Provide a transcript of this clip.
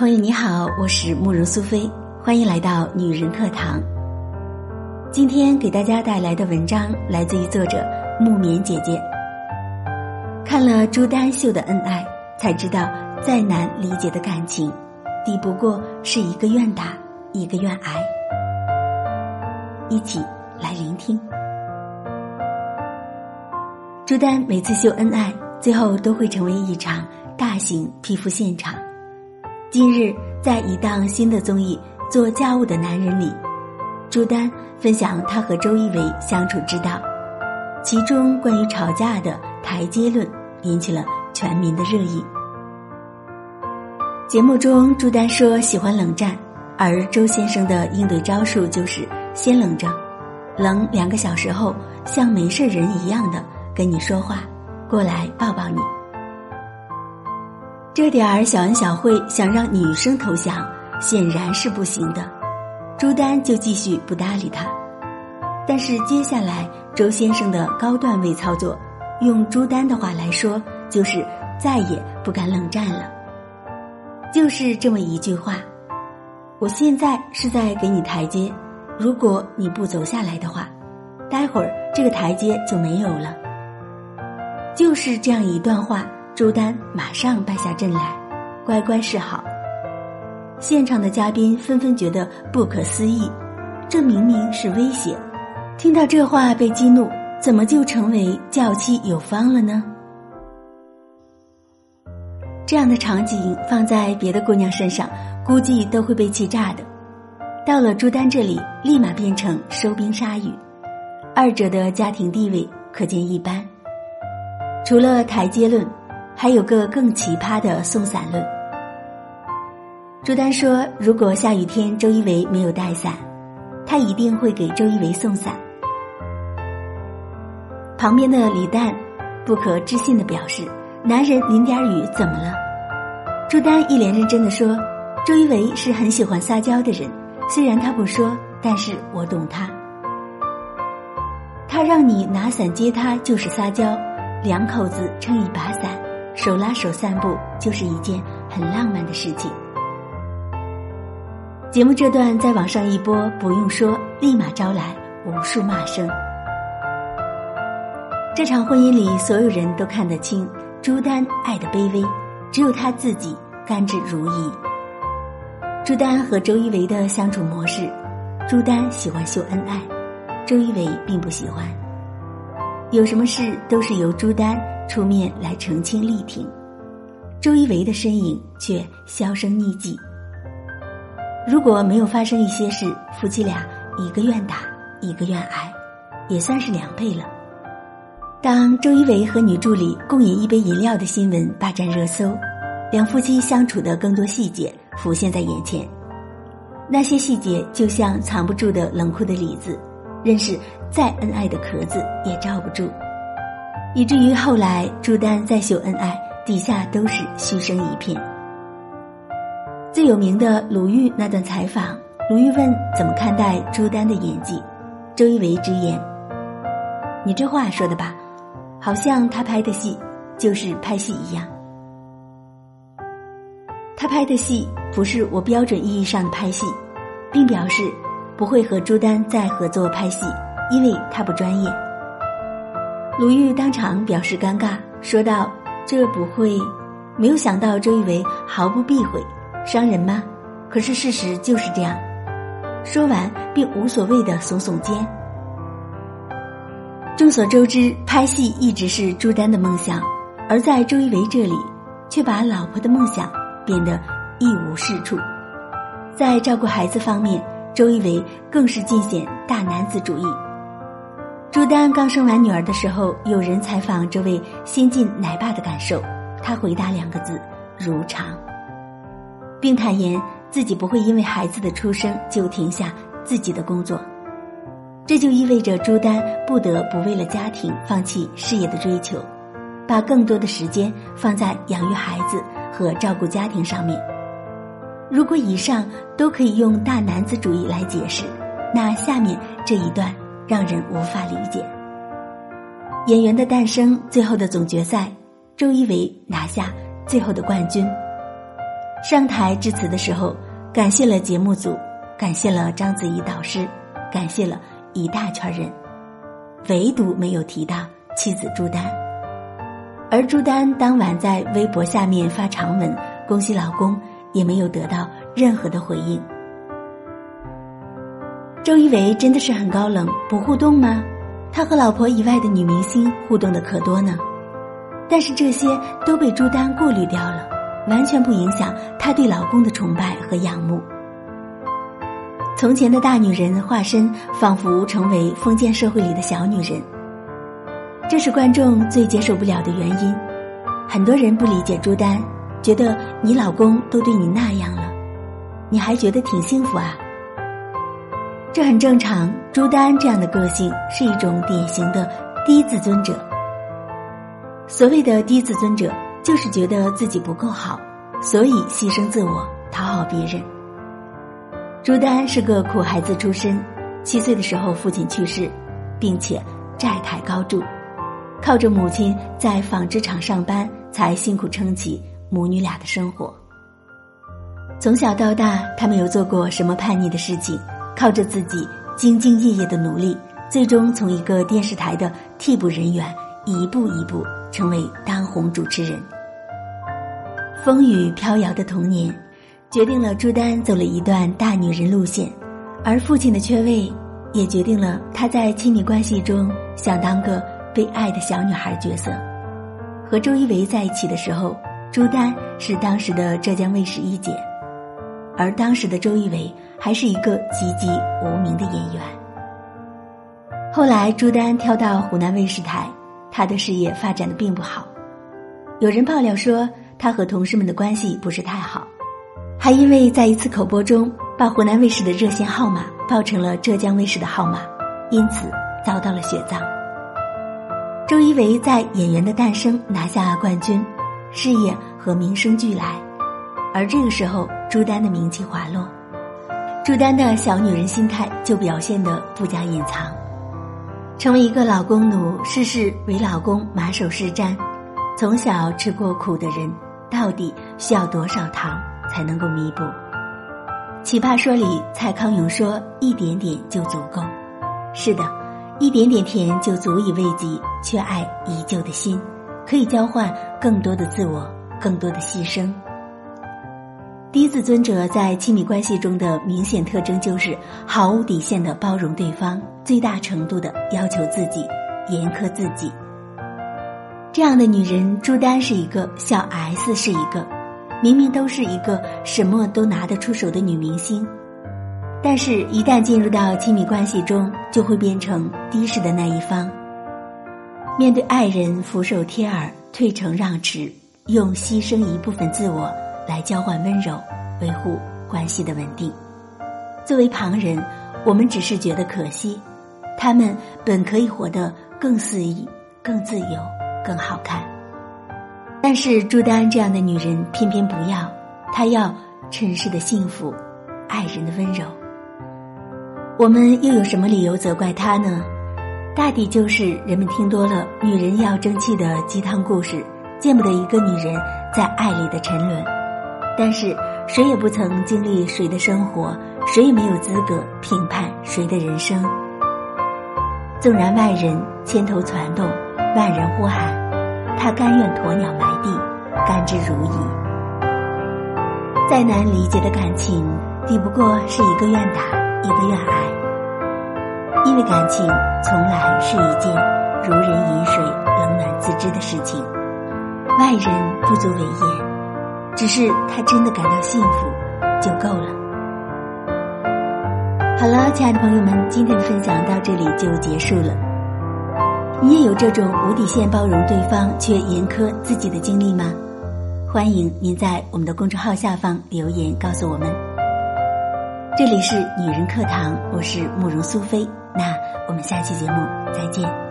朋友你好，我是慕容苏菲，欢迎来到女人课堂。今天给大家带来的文章来自于作者木棉姐姐。看了朱丹秀的恩爱，才知道再难理解的感情，抵不过是一个愿打，一个愿挨。一起来聆听。朱丹每次秀恩爱，最后都会成为一场大型皮肤现场。今日在一档新的综艺《做家务的男人》里，朱丹分享她和周一围相处之道，其中关于吵架的台阶论引起了全民的热议。节目中，朱丹说喜欢冷战，而周先生的应对招数就是先冷着，冷两个小时后像没事人一样的跟你说话，过来抱抱你。这点儿小恩小惠，想让女生投降，显然是不行的。朱丹就继续不搭理他。但是接下来周先生的高段位操作，用朱丹的话来说，就是再也不敢冷战了。就是这么一句话：我现在是在给你台阶，如果你不走下来的话，待会儿这个台阶就没有了。就是这样一段话。朱丹马上败下阵来，乖乖示好。现场的嘉宾纷纷觉得不可思议，这明明是威胁。听到这话被激怒，怎么就成为教妻有方了呢？这样的场景放在别的姑娘身上，估计都会被气炸的。到了朱丹这里，立马变成收兵杀羽，二者的家庭地位可见一斑。除了台阶论。还有个更奇葩的送伞论。朱丹说，如果下雨天周一围没有带伞，他一定会给周一围送伞。旁边的李诞不可置信的表示：“男人淋点雨怎么了？”朱丹一脸认真的说：“周一围是很喜欢撒娇的人，虽然他不说，但是我懂他。他让你拿伞接他就是撒娇，两口子撑一把伞。”手拉手散步就是一件很浪漫的事情。节目这段在网上一播，不用说，立马招来无数骂声。这场婚姻里，所有人都看得清朱丹爱的卑微，只有她自己甘之如饴。朱丹和周一围的相处模式，朱丹喜欢秀恩爱，周一围并不喜欢。有什么事都是由朱丹。出面来澄清力挺，周一围的身影却销声匿迹。如果没有发生一些事，夫妻俩一个愿打，一个愿挨，也算是良配了。当周一围和女助理共饮一杯饮料的新闻霸占热搜，两夫妻相处的更多细节浮现在眼前。那些细节就像藏不住的冷酷的李子，任是再恩爱的壳子也罩不住。以至于后来朱丹再秀恩爱，底下都是嘘声一片。最有名的鲁豫那段采访，鲁豫问怎么看待朱丹的演技，周一围直言：“你这话说的吧，好像他拍的戏就是拍戏一样。他拍的戏不是我标准意义上的拍戏，并表示不会和朱丹再合作拍戏，因为他不专业。”鲁豫当场表示尴尬，说道：“这不会，没有想到周一围毫不避讳，伤人吗？可是事实就是这样。”说完，并无所谓的耸耸肩。众所周知，拍戏一直是朱丹的梦想，而在周一围这里，却把老婆的梦想变得一无是处。在照顾孩子方面，周一围更是尽显大男子主义。朱丹刚生完女儿的时候，有人采访这位新晋奶爸的感受，他回答两个字：如常，并坦言自己不会因为孩子的出生就停下自己的工作。这就意味着朱丹不得不为了家庭放弃事业的追求，把更多的时间放在养育孩子和照顾家庭上面。如果以上都可以用大男子主义来解释，那下面这一段。让人无法理解。演员的诞生，最后的总决赛，周一围拿下最后的冠军。上台致辞的时候，感谢了节目组，感谢了章子怡导师，感谢了一大圈人，唯独没有提到妻子朱丹。而朱丹当晚在微博下面发长文恭喜老公，也没有得到任何的回应。周一围真的是很高冷，不互动吗？他和老婆以外的女明星互动的可多呢，但是这些都被朱丹过滤掉了，完全不影响她对老公的崇拜和仰慕。从前的大女人化身，仿佛成为封建社会里的小女人，这是观众最接受不了的原因。很多人不理解朱丹，觉得你老公都对你那样了，你还觉得挺幸福啊？这很正常。朱丹这样的个性是一种典型的低自尊者。所谓的低自尊者，就是觉得自己不够好，所以牺牲自我讨好别人。朱丹是个苦孩子出身，七岁的时候父亲去世，并且债台高筑，靠着母亲在纺织厂上班，才辛苦撑起母女俩的生活。从小到大，他没有做过什么叛逆的事情。靠着自己兢兢业业的努力，最终从一个电视台的替补人员一步一步成为当红主持人。风雨飘摇的童年，决定了朱丹走了一段大女人路线，而父亲的缺位，也决定了她在亲密关系中想当个被爱的小女孩角色。和周一围在一起的时候，朱丹是当时的浙江卫视一姐，而当时的周一围。还是一个籍籍无名的演员。后来朱丹跳到湖南卫视台，他的事业发展的并不好。有人爆料说他和同事们的关系不是太好，还因为在一次口播中把湖南卫视的热线号码报成了浙江卫视的号码，因此遭到了雪藏。周一围在《演员的诞生》拿下冠军，事业和名声俱来，而这个时候朱丹的名气滑落。朱丹的小女人心态就表现得不加隐藏，成为一个老公奴，事事为老公马首是瞻，从小吃过苦的人，到底需要多少糖才能够弥补？《奇葩说》里蔡康永说：“一点点就足够。”是的，一点点甜就足以慰藉缺爱已久的心，可以交换更多的自我，更多的牺牲。低自尊者在亲密关系中的明显特征就是毫无底线的包容对方，最大程度的要求自己，严苛自己。这样的女人，朱丹是一个，小 S 是一个，明明都是一个什么都拿得出手的女明星，但是，一旦进入到亲密关系中，就会变成低势的那一方。面对爱人，俯首帖耳，退成让持，用牺牲一部分自我。来交换温柔，维护关系的稳定。作为旁人，我们只是觉得可惜，他们本可以活得更肆意、更自由、更好看。但是朱丹这样的女人偏偏不要，她要尘世的幸福，爱人的温柔。我们又有什么理由责怪她呢？大抵就是人们听多了女人要争气的鸡汤故事，见不得一个女人在爱里的沉沦。但是谁也不曾经历谁的生活，谁也没有资格评判谁的人生。纵然外人千头攒动，万人呼喊，他甘愿鸵鸟埋地，甘之如饴。再难理解的感情，抵不过是一个愿打，一个愿挨。因为感情从来是一件如人饮水，冷暖自知的事情，外人不足为言。只是他真的感到幸福，就够了。好了，亲爱的朋友们，今天的分享到这里就结束了。你也有这种无底线包容对方却严苛自己的经历吗？欢迎您在我们的公众号下方留言告诉我们。这里是女人课堂，我是慕容苏菲，那我们下期节目再见。